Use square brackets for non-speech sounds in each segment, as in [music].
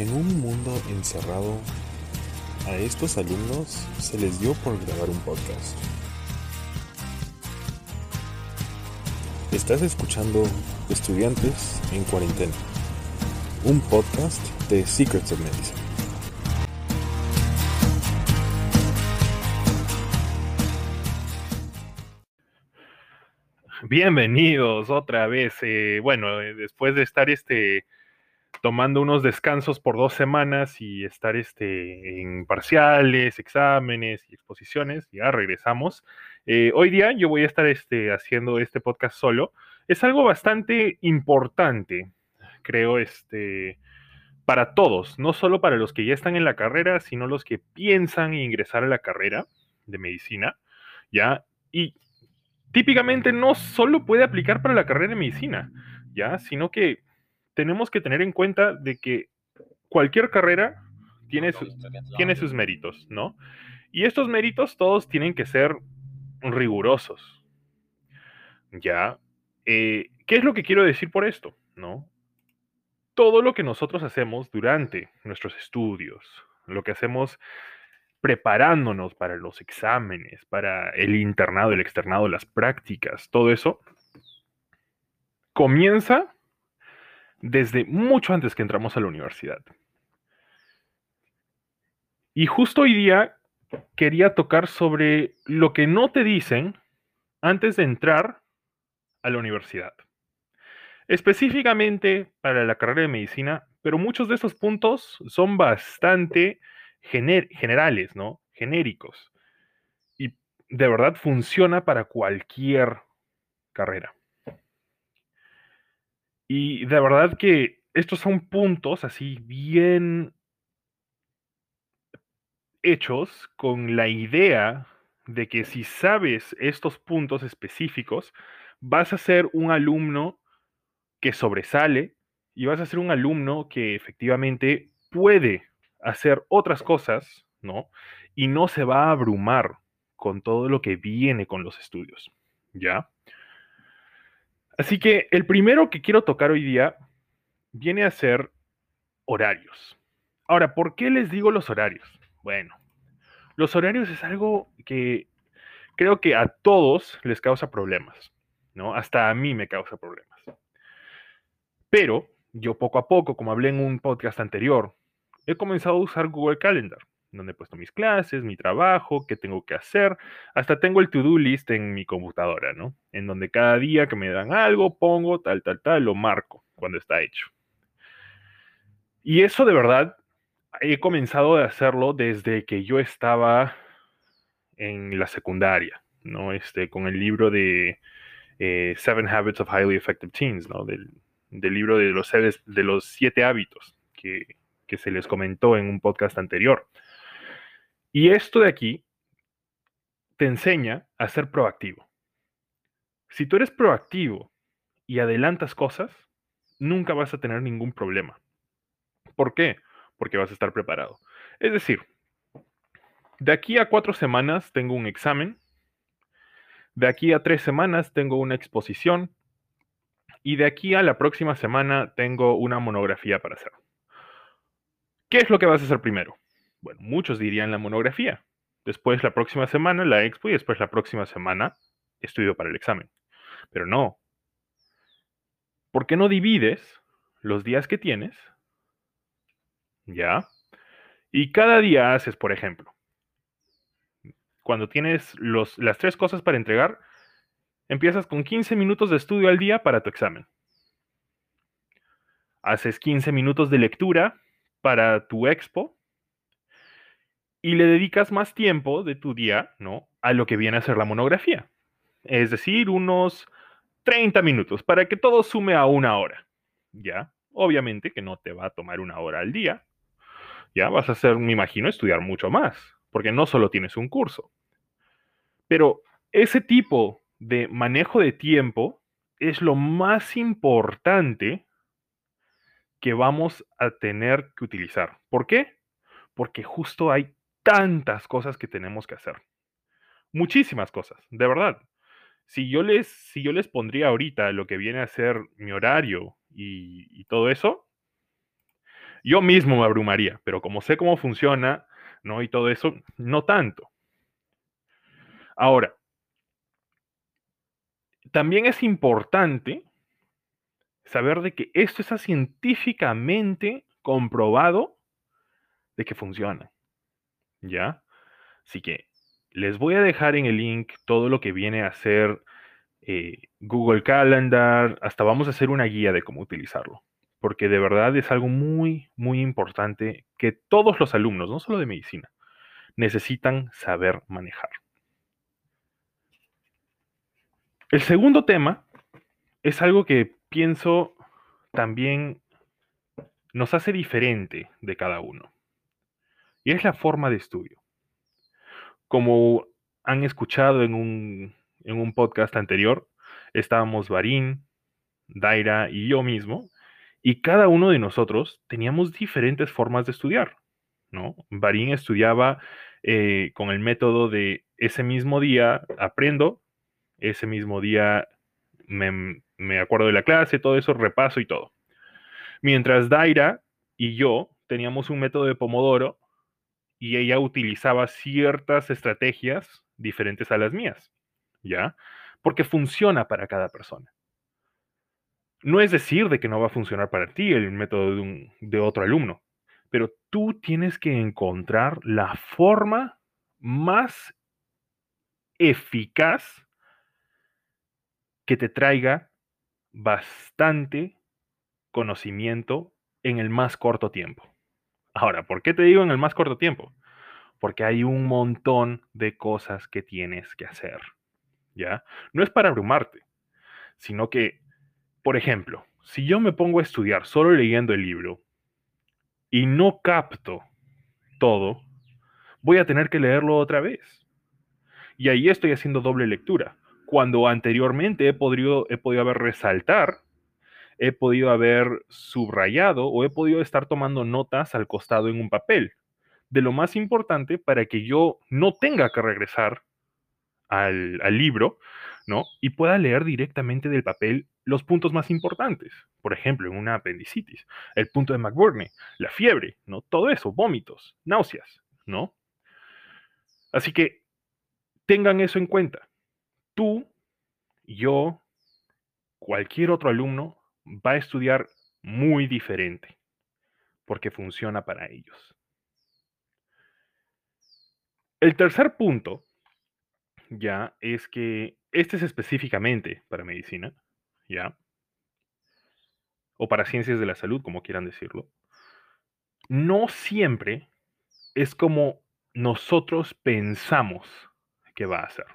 En un mundo encerrado, a estos alumnos se les dio por grabar un podcast. Estás escuchando Estudiantes en Cuarentena, un podcast de Secrets of Medicine. Bienvenidos otra vez. eh, bueno, eh, después de estar este tomando unos descansos por dos semanas y estar este, en parciales, exámenes y exposiciones, ya regresamos. Eh, hoy día yo voy a estar este, haciendo este podcast solo. Es algo bastante importante, creo, este, para todos, no solo para los que ya están en la carrera, sino los que piensan ingresar a la carrera de medicina, ¿ya? Y típicamente no solo puede aplicar para la carrera de medicina, ¿ya? Sino que tenemos que tener en cuenta de que cualquier carrera tiene, su- tiene sus méritos, ¿no? Y estos méritos todos tienen que ser rigurosos. ¿Ya? Eh, ¿Qué es lo que quiero decir por esto? ¿No? Todo lo que nosotros hacemos durante nuestros estudios, lo que hacemos preparándonos para los exámenes, para el internado, el externado, las prácticas, todo eso, comienza desde mucho antes que entramos a la universidad. Y justo hoy día quería tocar sobre lo que no te dicen antes de entrar a la universidad. Específicamente para la carrera de medicina, pero muchos de estos puntos son bastante gener- generales, ¿no? Genéricos. Y de verdad funciona para cualquier carrera. Y de verdad que estos son puntos así bien hechos con la idea de que si sabes estos puntos específicos, vas a ser un alumno que sobresale y vas a ser un alumno que efectivamente puede hacer otras cosas, ¿no? Y no se va a abrumar con todo lo que viene con los estudios, ¿ya? Así que el primero que quiero tocar hoy día viene a ser horarios. Ahora, ¿por qué les digo los horarios? Bueno, los horarios es algo que creo que a todos les causa problemas, ¿no? Hasta a mí me causa problemas. Pero yo poco a poco, como hablé en un podcast anterior, he comenzado a usar Google Calendar, donde he puesto mis clases, mi trabajo, qué tengo que hacer. Hasta tengo el to-do list en mi computadora, ¿no? En donde cada día que me dan algo, pongo tal, tal, tal, lo marco cuando está hecho. Y eso de verdad he comenzado a hacerlo desde que yo estaba en la secundaria, ¿no? Este, con el libro de eh, Seven Habits of Highly Effective Teens, ¿no? Del, del libro de los, de los siete hábitos que, que se les comentó en un podcast anterior. Y esto de aquí te enseña a ser proactivo. Si tú eres proactivo y adelantas cosas, nunca vas a tener ningún problema. ¿Por qué? Porque vas a estar preparado. Es decir, de aquí a cuatro semanas tengo un examen, de aquí a tres semanas tengo una exposición y de aquí a la próxima semana tengo una monografía para hacer. ¿Qué es lo que vas a hacer primero? Bueno, muchos dirían la monografía. Después la próxima semana la expo y después la próxima semana estudio para el examen. Pero no. ¿Por qué no divides los días que tienes? ¿Ya? Y cada día haces, por ejemplo, cuando tienes las tres cosas para entregar, empiezas con 15 minutos de estudio al día para tu examen. Haces 15 minutos de lectura para tu expo y le dedicas más tiempo de tu día, ¿no? A lo que viene a ser la monografía. Es decir, unos 30 minutos para que todo sume a una hora. ¿Ya? Obviamente que no te va a tomar una hora al día. Ya vas a hacer, me imagino, estudiar mucho más, porque no solo tienes un curso. Pero ese tipo de manejo de tiempo es lo más importante que vamos a tener que utilizar. ¿Por qué? Porque justo hay tantas cosas que tenemos que hacer. Muchísimas cosas, de verdad. Si yo les, si yo les pondría ahorita lo que viene a ser mi horario y, y todo eso, Yo mismo me abrumaría, pero como sé cómo funciona, ¿no? Y todo eso, no tanto. Ahora, también es importante saber de que esto está científicamente comprobado de que funciona. ¿Ya? Así que les voy a dejar en el link todo lo que viene a ser eh, Google Calendar, hasta vamos a hacer una guía de cómo utilizarlo, porque de verdad es algo muy, muy importante que todos los alumnos, no solo de medicina, necesitan saber manejar. El segundo tema es algo que pienso también nos hace diferente de cada uno, y es la forma de estudio. Como han escuchado en un en un podcast anterior, estábamos Barín, Daira y yo mismo, y cada uno de nosotros teníamos diferentes formas de estudiar, ¿no? Barín estudiaba eh, con el método de ese mismo día aprendo, ese mismo día me, me acuerdo de la clase, todo eso, repaso y todo. Mientras Daira y yo teníamos un método de Pomodoro y ella utilizaba ciertas estrategias diferentes a las mías. ¿ya? Porque funciona para cada persona. No es decir de que no va a funcionar para ti el método de, de otro alumno, pero tú tienes que encontrar la forma más eficaz que te traiga bastante conocimiento en el más corto tiempo. Ahora, ¿por qué te digo en el más corto tiempo? Porque hay un montón de cosas que tienes que hacer. ¿ya? No es para abrumarte, sino que, por ejemplo, si yo me pongo a estudiar solo leyendo el libro y no capto todo, voy a tener que leerlo otra vez. Y ahí estoy haciendo doble lectura. Cuando anteriormente he podido, he podido haber resaltar, he podido haber subrayado o he podido estar tomando notas al costado en un papel de lo más importante para que yo no tenga que regresar al, libro, ¿no? Y pueda leer directamente del papel los puntos más importantes. Por ejemplo, en una apendicitis, el punto de McBurney, la fiebre, ¿no? Todo eso, vómitos, náuseas, ¿no? Así que tengan eso en cuenta. Tú, yo, cualquier otro alumno va a estudiar muy diferente porque funciona para ellos. El tercer punto ya es que este es específicamente para medicina, ya, o para ciencias de la salud, como quieran decirlo. No siempre es como nosotros pensamos que va a ser.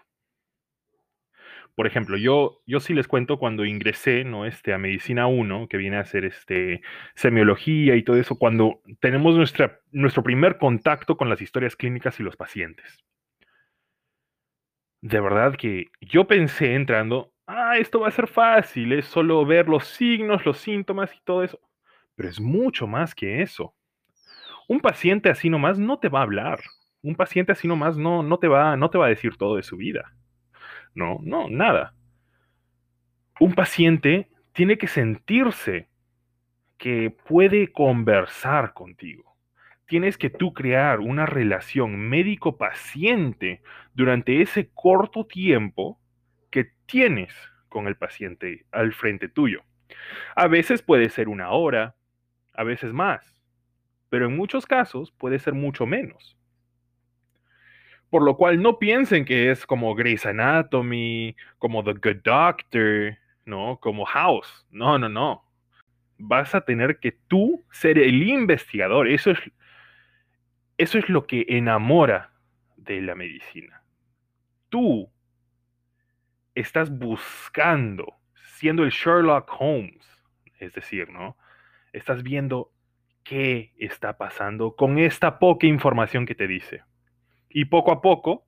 Por ejemplo, yo, yo sí les cuento cuando ingresé ¿no? este, a Medicina 1, que viene a ser este, semiología y todo eso, cuando tenemos nuestra, nuestro primer contacto con las historias clínicas y los pacientes de verdad que yo pensé entrando, ah, esto va a ser fácil, es solo ver los signos, los síntomas y todo eso. Pero es mucho más que eso. Un paciente así nomás no te va a hablar. Un paciente así nomás no, no, te, va, no te va a decir todo de su vida. No, no, nada. Un paciente tiene que sentirse que puede conversar contigo tienes que tú crear una relación médico-paciente durante ese corto tiempo que tienes con el paciente al frente tuyo. A veces puede ser una hora, a veces más, pero en muchos casos puede ser mucho menos. Por lo cual no piensen que es como Grey's Anatomy, como The Good Doctor, ¿no? Como House. No, no, no. Vas a tener que tú ser el investigador. Eso es eso es lo que enamora de la medicina. Tú estás buscando, siendo el Sherlock Holmes, es decir, ¿no? Estás viendo qué está pasando con esta poca información que te dice. Y poco a poco,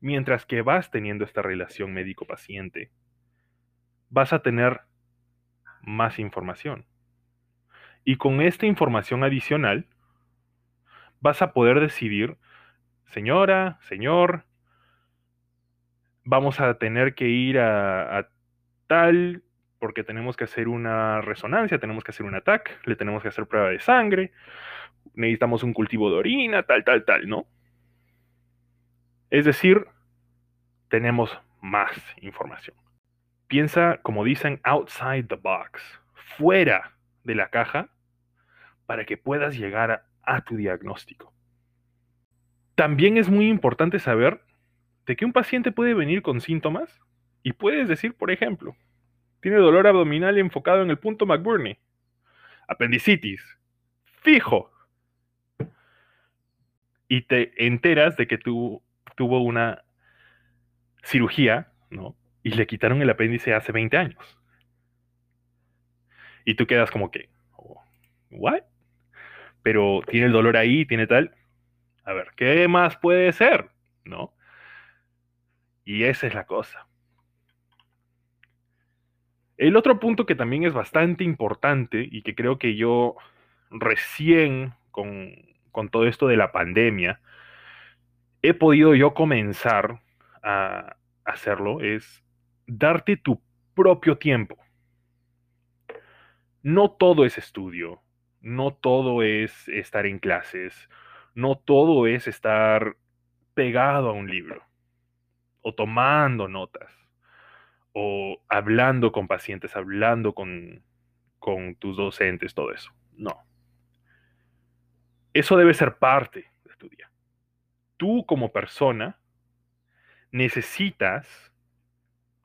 mientras que vas teniendo esta relación médico-paciente, vas a tener más información. Y con esta información adicional, vas a poder decidir, señora, señor, vamos a tener que ir a, tal porque tenemos que hacer una resonancia, tenemos que hacer un ataque, le tenemos que hacer prueba de sangre, necesitamos un cultivo de orina, tal, tal, tal, ¿no? Es decir, tenemos más información. Piensa, como dicen, outside the box, fuera de la caja, para que puedas llegar a, tu diagnóstico. También es muy importante saber de que un paciente puede venir con síntomas y puedes decir, por ejemplo, tiene dolor abdominal enfocado en el punto McBurney, apendicitis, fijo, y te enteras de que tú tuvo una cirugía, ¿no? Y le quitaron el apéndice hace 20 años. Y tú quedas como que, oh, ¿what? Pero tiene el dolor ahí, tiene tal. A ver, ¿qué más puede ser? ¿No? Y esa es la cosa. El otro punto que también es bastante importante y que creo que yo recién con, con todo esto de la pandemia he podido yo comenzar a hacerlo es darte tu propio tiempo. No todo es estudio, no todo es estar en clases, no todo es estar pegado a un libro o tomando notas o hablando con pacientes, hablando con, con tus docentes, todo eso. No. Eso debe ser parte de tu día. Tú como persona necesitas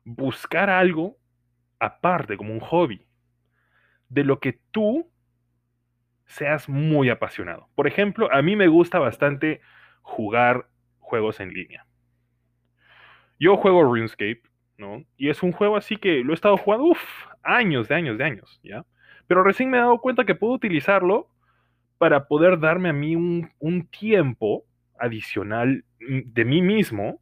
buscar algo aparte, como un hobby, de lo que tú seas muy apasionado. Por ejemplo, a mí me gusta bastante jugar juegos en línea. Yo juego RuneScape, ¿no? Y es un juego así que lo he estado jugando, uff, años, de años, de años, ¿ya? Pero recién me he dado cuenta que puedo utilizarlo para poder darme a mí un, un tiempo adicional de mí mismo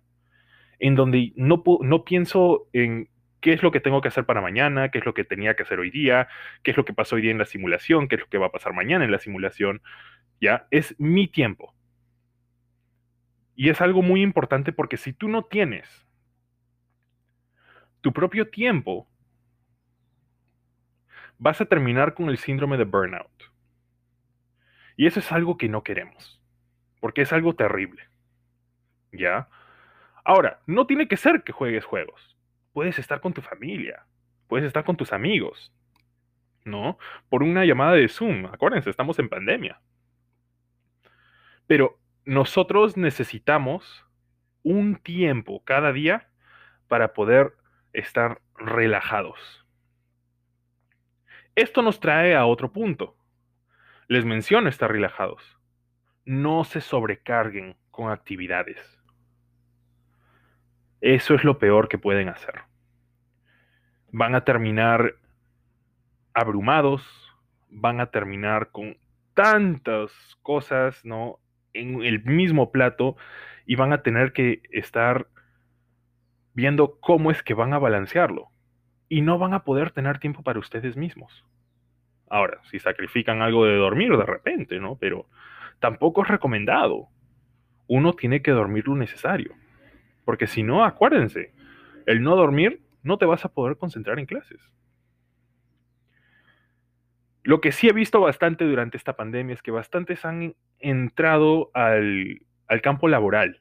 en donde no, no pienso en qué es lo que tengo que hacer para mañana, qué es lo que tenía que hacer hoy día, qué es lo que pasó hoy día en la simulación, qué es lo que va a pasar mañana en la simulación, ¿ya? Es mi tiempo. Y es algo muy importante porque si tú no tienes tu propio tiempo, vas a terminar con el síndrome de burnout. Y eso es algo que no queremos, porque es algo terrible. ¿Ya? Ahora, no tiene que ser que juegues juegos. Puedes estar con tu familia, puedes estar con tus amigos, ¿no? Por una llamada de Zoom. Acuérdense, estamos en pandemia. Pero nosotros necesitamos un tiempo cada día para poder estar relajados. Esto nos trae a otro punto. Les menciono estar relajados. No se sobrecarguen con actividades. Eso es lo peor que pueden hacer. Van a terminar abrumados, van a terminar con tantas cosas, ¿no? En el mismo plato y van a tener que estar viendo cómo es que van a balancearlo. Y no van a poder tener tiempo para ustedes mismos. Ahora, si sacrifican algo de dormir de repente, ¿no? Pero tampoco es recomendado. Uno tiene que dormir lo necesario. Porque si no, acuérdense, el no dormir no te vas a poder concentrar en clases. Lo que sí he visto bastante durante esta pandemia es que bastantes han entrado al, al campo laboral,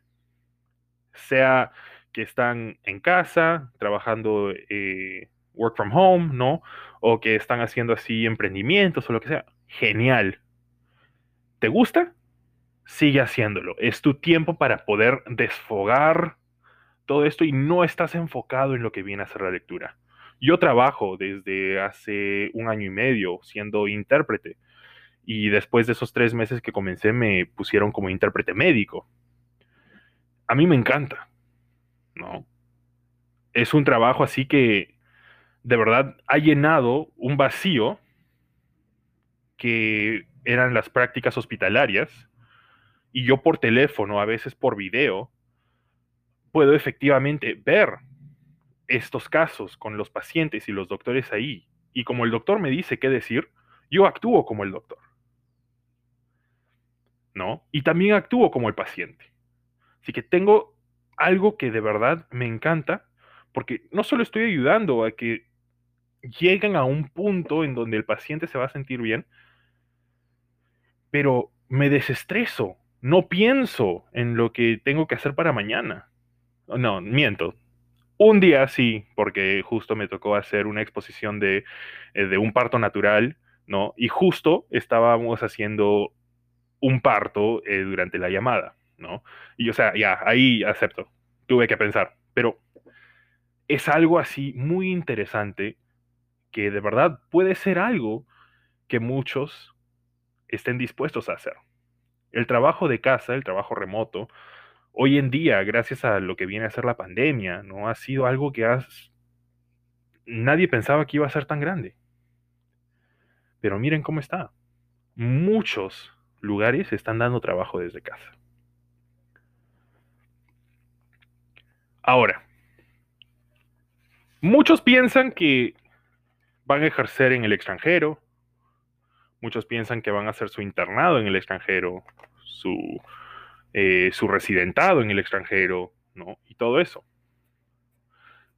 sea que están en casa, trabajando eh, work from home, ¿no? O que están haciendo así emprendimientos o lo que sea. Genial. ¿Te gusta? Sigue haciéndolo. Es tu tiempo para poder desfogar todo esto y no estás enfocado en lo que viene a ser la lectura. Yo trabajo desde hace un año y medio siendo intérprete y después de esos tres meses que comencé me pusieron como intérprete médico. A mí me encanta ¿no? Es un trabajo así que de verdad ha llenado un vacío que eran las prácticas hospitalarias y yo por teléfono, a veces por video, puedo efectivamente ver estos casos con los pacientes y los doctores ahí. Y como el doctor me dice qué decir, yo actúo como el doctor. ¿No? Y también actúo como el paciente. Así que tengo algo que de verdad me encanta, porque no solo estoy ayudando a que llegan a un punto en donde el paciente se va a sentir bien, pero me desestreso, no pienso en lo que tengo que hacer para mañana. No, miento. Un día sí, porque justo me tocó hacer una exposición de, eh, de un parto natural, ¿no? Y justo estábamos haciendo un parto eh, durante la llamada, ¿no? Y o sea, ya, ahí acepto, tuve que pensar, pero es algo así muy interesante que de verdad puede ser algo que muchos estén dispuestos a hacer. El trabajo de casa, el trabajo remoto, hoy en día, gracias a lo que viene a ser la pandemia, ¿no? Ha sido algo que nadie pensaba que iba a ser tan grande. Pero miren cómo está. Muchos lugares están dando trabajo desde casa. Ahora, muchos piensan que van a ejercer en el extranjero, muchos piensan que van a hacer su internado en el extranjero, su, eh, su residentado en el extranjero, ¿no? Y todo eso.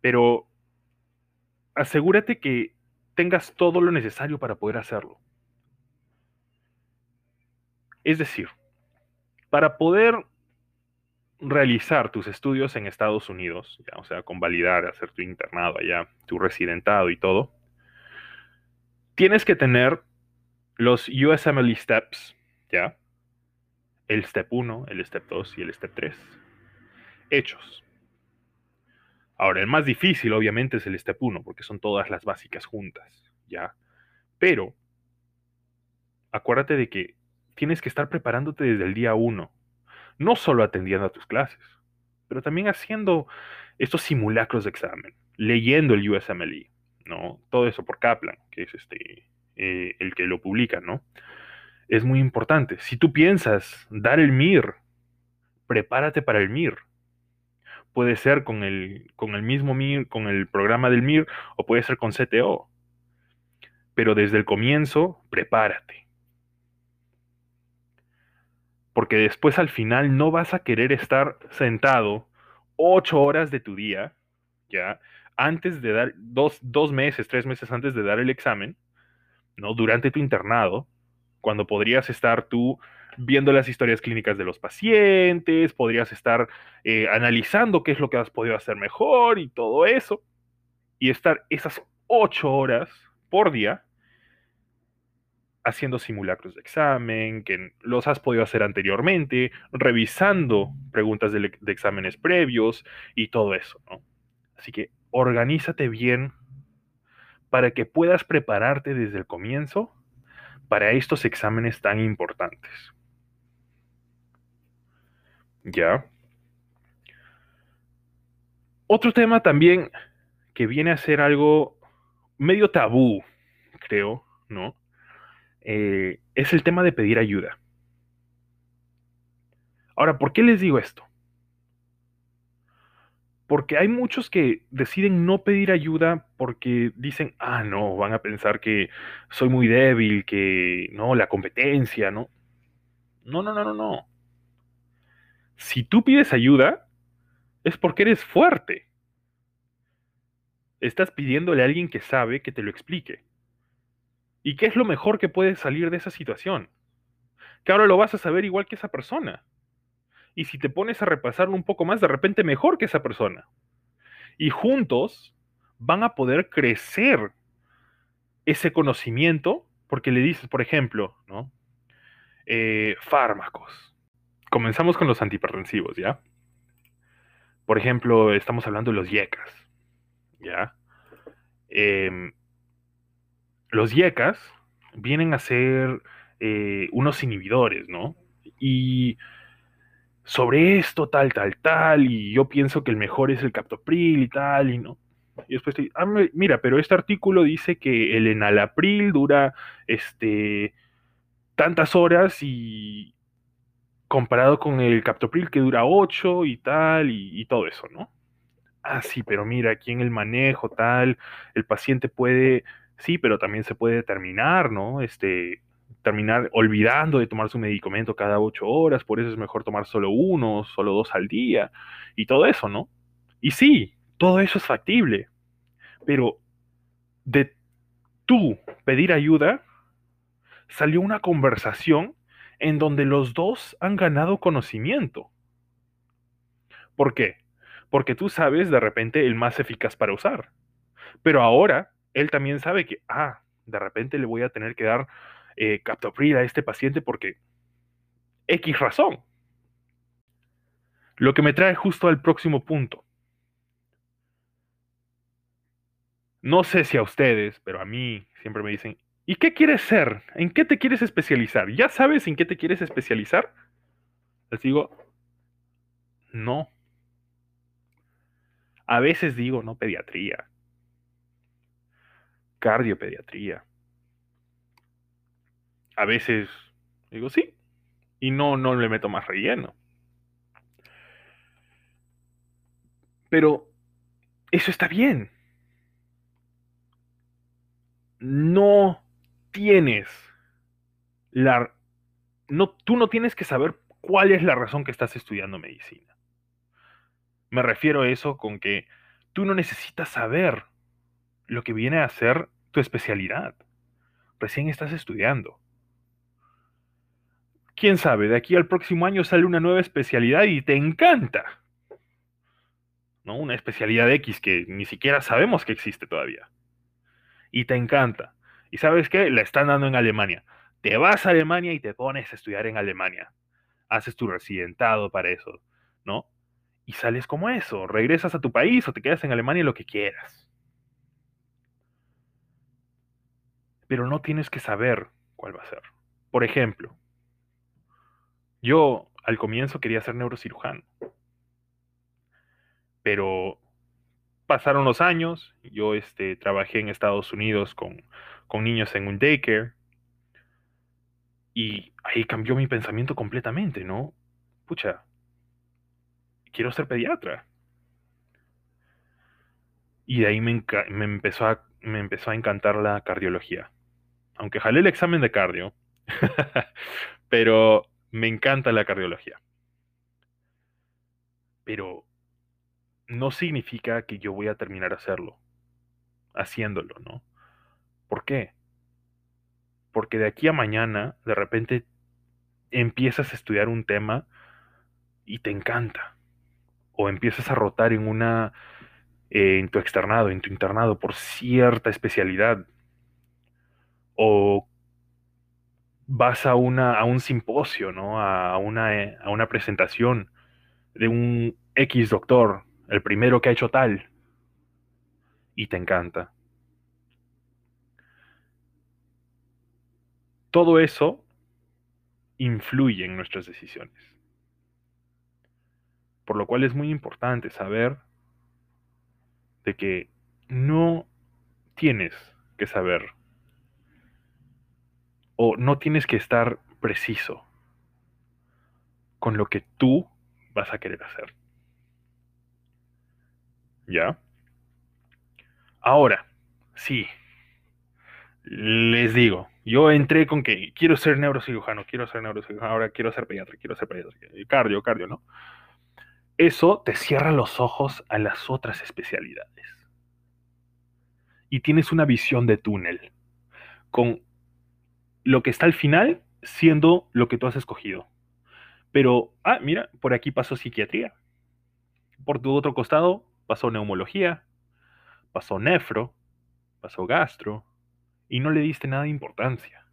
Pero asegúrate que tengas todo lo necesario para poder hacerlo. Es decir, para poder realizar tus estudios en Estados Unidos, ya, o sea, convalidar, hacer tu internado allá, tu residentado y todo, tienes que tener los USMLE Steps, ¿ya? El Step 1, el Step 2 y el Step 3, hechos. Ahora, el más difícil obviamente es el Step 1, porque son todas las básicas juntas, ¿ya? Pero, acuérdate de que tienes que estar preparándote desde el día 1, no solo atendiendo a tus clases, pero también haciendo estos simulacros de examen, leyendo el USMLE, ¿no? Todo eso por Kaplan, que es este, eh, el que lo publica, ¿no? Es muy importante. Si tú piensas dar el MIR, prepárate para el MIR. Puede ser con el, con el mismo MIR, con el programa del MIR, o puede ser con CTO. Pero desde el comienzo, prepárate. Porque después al final no vas a querer estar sentado ocho horas de tu día, ¿ya? Antes de dar, dos, dos meses, tres meses antes de dar el examen, ¿no? Durante tu internado, cuando podrías estar tú viendo las historias clínicas de los pacientes, podrías estar eh, analizando qué es lo que has podido hacer mejor y todo eso, y estar esas ocho horas por día haciendo simulacros de examen, que los has podido hacer anteriormente, revisando preguntas de, exámenes previos y todo eso. Así que organízate bien para que puedas prepararte desde el comienzo para estos exámenes tan importantes. ¿Ya? Otro tema también que viene a ser algo medio tabú, creo, ¿no? Eh, es el tema de pedir ayuda. Ahora, ¿por qué les digo esto? Porque hay muchos que deciden no pedir ayuda porque dicen, ah, no, van a pensar que soy muy débil, que no, la competencia, ¿no? No, no, no, no, no. Si tú pides ayuda, es porque eres fuerte. Estás pidiéndole a alguien que sabe que te lo explique. ¿Y qué es lo mejor que puede salir de esa situación? Que ahora lo vas a saber igual que esa persona y si te pones a repasarlo un poco más, de repente mejor que esa persona. Y juntos van a poder crecer ese conocimiento porque le dices, por ejemplo, ¿no? Eh, fármacos. Comenzamos con los antihipertensivos, ¿ya? Por ejemplo, estamos hablando de los YECAS, ¿ya? Em, los YECAS vienen a ser eh, unos inhibidores, ¿no? Y sobre esto, tal, tal, tal, y yo pienso que el mejor es el captopril y tal, y no. Y después, ah, mira, pero este artículo dice que el enalapril dura este, tantas horas y comparado con el captopril que dura 8 y tal, y, y todo eso, ¿no? Ah, sí, pero mira, aquí en el manejo tal, el paciente puede, sí, pero también se puede determinar, ¿no? Este, terminar olvidando de tomar su medicamento cada ocho horas, por eso es mejor tomar solo uno, solo dos al día, y todo eso, ¿no? Y sí, todo eso es factible, pero de tú pedir ayuda, salió una conversación en donde los dos han ganado conocimiento. ¿Por qué? Porque tú sabes de repente el más eficaz para usar. Pero ahora él también sabe que, ah, de repente le voy a tener que dar eh, captopril a este paciente porque X razón. Lo que me trae justo al próximo punto. No sé si a ustedes, pero a mí siempre me dicen, ¿y qué quieres ser? ¿En qué te quieres especializar? ¿Ya sabes en qué te quieres especializar? Les digo, no. A veces digo, no, pediatría. Cardiopediatría. A veces digo, sí. Y no, no le meto más relleno. Pero eso está bien no tienes la... No, tú no tienes que saber cuál es la razón que estás estudiando medicina. Me refiero a eso con que tú no necesitas saber lo que viene a ser tu especialidad. Recién estás estudiando. Quién sabe, de aquí al próximo año sale una nueva especialidad y te encanta. ¿No? Una especialidad X que ni siquiera sabemos que existe todavía y te encanta. ¿Y sabes qué? La están dando en Alemania. Te vas a Alemania y te pones a estudiar en Alemania. Haces tu residentado para eso, ¿no? Y sales como eso. Regresas a tu país o te quedas en Alemania lo que quieras. Pero no tienes que saber cuál va a ser. Por ejemplo, yo al comienzo quería ser neurocirujano. Pero pasaron los años, yo este, trabajé en Estados Unidos con, con niños en un daycare y ahí cambió mi pensamiento completamente, ¿no? Pucha, quiero ser pediatra. Y de ahí me, me, empezó a, me empezó a encantar la cardiología. Aunque jalé el examen de cardio, [laughs] pero me encanta la cardiología. Pero no significa que yo voy a terminar hacerlo, haciéndolo, ¿no? ¿Por qué? Porque de aquí a mañana, de repente, empiezas a estudiar un tema y te encanta. O empiezas a rotar en una, eh, en tu externado, en tu internado, por cierta especialidad. O vas a, una, a un simposio, ¿no? A una, eh, a una presentación de un X doctor el primero que ha hecho tal, y te encanta. Todo eso influye en nuestras decisiones. Por lo cual es muy importante saber de que no tienes que saber o no tienes que estar preciso con lo que tú vas a querer hacer. ¿Ya? Ahora, sí, les digo, yo entré con que quiero ser neurocirujano, quiero ser neurocirujano, ahora quiero ser pediatra, quiero ser pediatra, cardio, cardio, ¿no? Eso te cierra los ojos a las otras especialidades. Y tienes una visión de túnel, con lo que está al final siendo lo que tú has escogido. Pero, ah, mira, por aquí pasó psiquiatría. Por tu otro costado, pasó neumología, pasó nefro, pasó gastro, y no le diste nada de importancia.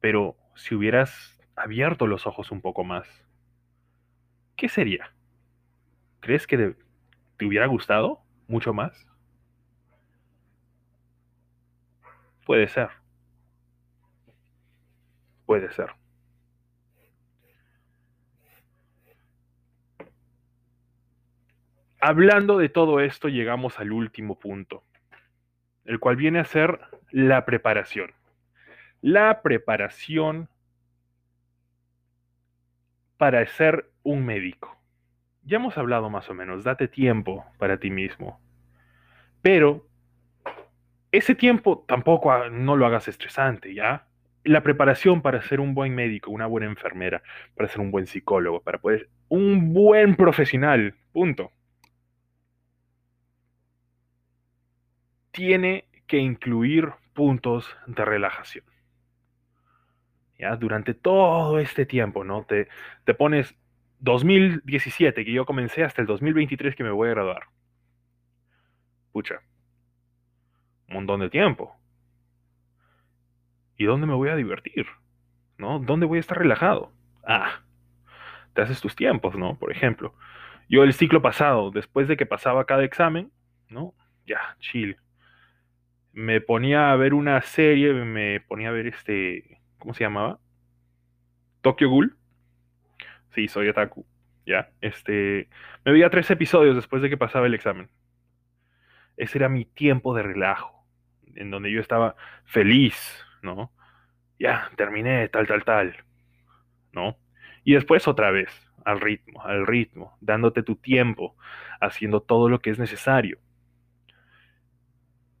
Pero si hubieras abierto los ojos un poco más, ¿qué sería? ¿Crees que te hubiera gustado mucho más? Puede ser. Puede ser. Hablando de todo esto, llegamos al último punto, el cual viene a ser la preparación. La preparación para ser un médico. Ya hemos hablado más o menos, date tiempo para ti mismo. Pero ese tiempo tampoco no lo hagas estresante, ¿ya? La preparación para ser un buen médico, una buena enfermera, para ser un buen psicólogo, para poder un buen profesional, punto. tiene que incluir puntos de relajación. ¿Ya? Durante todo este tiempo, ¿no? Te, te pones 2017, que yo comencé, hasta el 2023 que me voy a graduar. Pucha. Un montón de tiempo. ¿Y dónde me voy a divertir? ¿No? ¿Dónde voy a estar relajado? Ah, te haces tus tiempos, ¿no? Por ejemplo, yo el ciclo pasado, después de que pasaba cada examen, ¿no? Ya, chill. Me ponía a ver una serie, me ponía a ver este, ¿cómo se llamaba? Tokyo Ghoul. Sí, soy otaku. Ya, este, me veía tres episodios después de que pasaba el examen. Ese era mi tiempo de relajo, en donde yo estaba feliz, ¿no? Ya, terminé, tal, tal, tal, ¿no? Y después otra vez, al ritmo, al ritmo, dándote tu tiempo, haciendo todo lo que es necesario.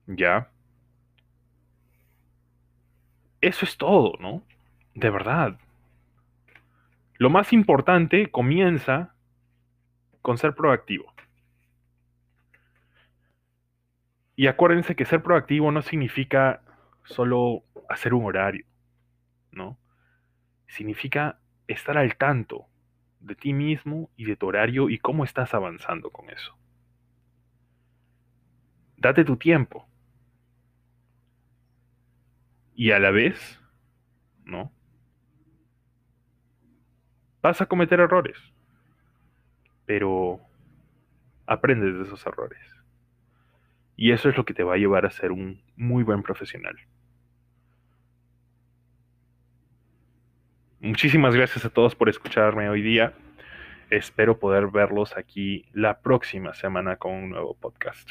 ¿Ya? Eso es todo, ¿no? De verdad. Lo más importante comienza con ser proactivo. Y acuérdense que ser proactivo no significa solo hacer un horario, ¿no? Significa estar al tanto de ti mismo y de tu horario y cómo estás avanzando con eso. Date tu tiempo. Y a la vez, ¿no? Vas a cometer errores, pero aprendes de esos errores. Y eso es lo que te va a llevar a ser un muy buen profesional. Muchísimas gracias a todos por escucharme hoy día. Espero poder verlos aquí la próxima semana con un nuevo podcast.